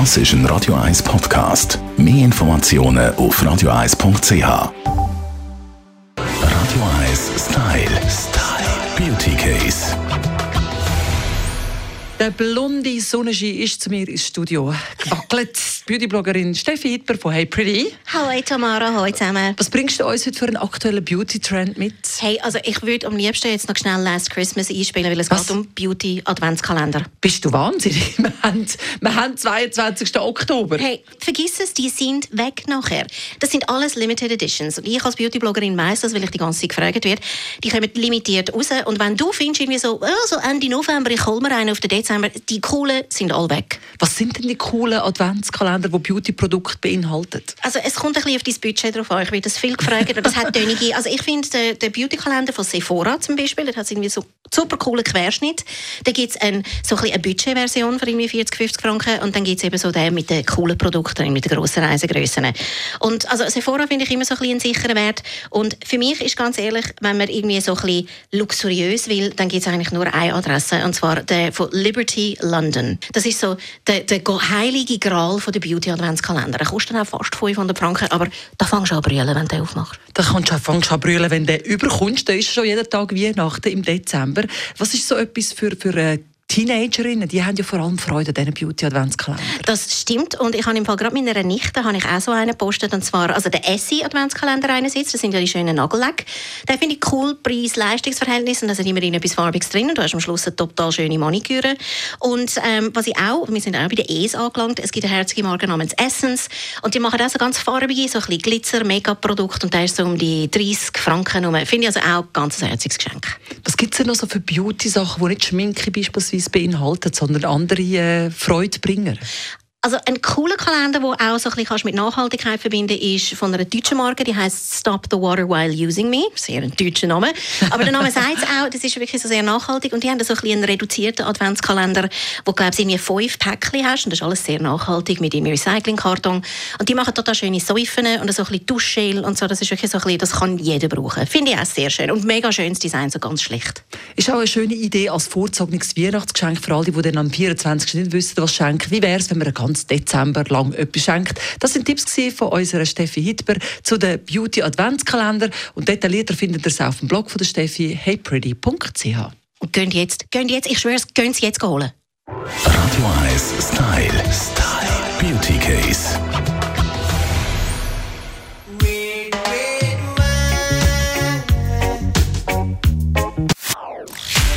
Das ist ein Radio 1 Podcast. Mehr Informationen auf radio1.ch. Radio 1 Style. Style. Beauty Case. Der blonde Sonnenschein ist zu mir ins Studio gewackelt. Beautybloggerin Steffi Hitler von Hey Pretty. Hallo Tamara, hallo zusammen. Was bringst du uns heute für einen aktuellen Beauty-Trend mit? Hey, also ich würde am liebsten jetzt noch schnell Last Christmas einspielen, weil es Was? geht um Beauty-Adventskalender. Bist du wahnsinnig? Wir haben, wir haben 22. Oktober. Hey, vergiss es, die sind weg nachher. Das sind alles Limited Editions. Und ich als Beautybloggerin weiss das, weil ich die ganze Zeit gefragt werde. Die kommen limitiert raus. Und wenn du findest, irgendwie so, oh, so Ende November, ich hole mir einen auf den Dezember, die coolen sind alle weg. Was sind denn die coolen Adventskalender, die Beauty-Produkte beinhalten? Also es kommt ein bisschen auf dein Budget drauf an. Ich werde das viel gefragt, aber das hat Tönige. Also ich finde den, den Beauty-Kalender von Sephora zum Beispiel, der hat irgendwie so super coolen Querschnitt. Da gibt es ein, so ein bisschen eine Budgetversion für irgendwie 40, 50 Franken und dann gibt es eben so den mit den coolen Produkten, mit den grossen Reisegrössen. Und also Sephora finde ich immer so ein bisschen einen sicheren Wert. Und für mich ist ganz ehrlich, wenn man irgendwie so ein bisschen luxuriös will, dann gibt es eigentlich nur eine Adresse und zwar der von Liberty London. Das ist so der, der heilige Gral von der Beauty-Adventskalender. Der kostet auch fast 500 Franken, aber da fängst du an brüllen, wenn du aufmachst. Da kannst du fangst an brüllen, wenn du überkommst. Da ist schon jeden Tag Weihnachten im Dezember. Was ist so etwas für, für äh, Teenagerinnen? Die haben ja vor allem Freude an diesen Beauty-Adventskalender. Das stimmt und ich habe im Fall gerade meiner Nichte habe ich auch so einen gepostet und zwar also der Essie Adventskalender einerseits, das sind ja die schönen Nagellack. Den finde ich cool, Preis-Leistungsverhältnis und da sind immerhin etwas Farbiges drin und du hast am Schluss eine total schöne Maniküre. Und ähm, was ich auch, wir sind auch bei den E's angelangt, es gibt eine herzige Marke namens Essence und die machen auch so ganz farbige, so ein bisschen Glitzer-Make-up-Produkte und der ist so um die 30 Franken rum. Finde ich also auch ganz ein herziges Geschenk. Was gibt es denn noch so für Beauty-Sachen, die nicht Schminke beispielsweise beinhalten, sondern andere äh, Freudebringer? Also ein cooler Kalender, der auch so ein bisschen kannst mit Nachhaltigkeit verbinden ist von einer deutschen Marke, die heißt Stop the Water While Using Me. Sehr ein deutscher Name. Aber der Name sagt es auch, das ist wirklich so sehr nachhaltig. Und die haben so ein bisschen einen reduzierten Adventskalender, wo glaube ich, irgendwie fünf Päckchen hast. Und das ist alles sehr nachhaltig mit dem Recyclingkarton. Und die machen total schöne Säufen und so ein bisschen Duschgel und so. Das ist wirklich so ein bisschen, das kann jeder brauchen. Finde ich auch sehr schön. Und mega schönes Design, so ganz schlicht. Ist auch eine schöne Idee als vorgezogenes Weihnachtsgeschenk für alle, die dann am 24. nicht wissen, was schenken. Wie wäre es, wenn man einen ganzen Dezember lang etwas schenkt? Das sind Tipps von unserer Steffi Hitber zu den Beauty Adventskalender. Und detaillierter findet ihr es auf dem Blog von der Steffi heypretty.ch. Und gehen jetzt, gehen jetzt, ich schwöre Sie jetzt holen. Radio 1 Style. Style. Beauty Case.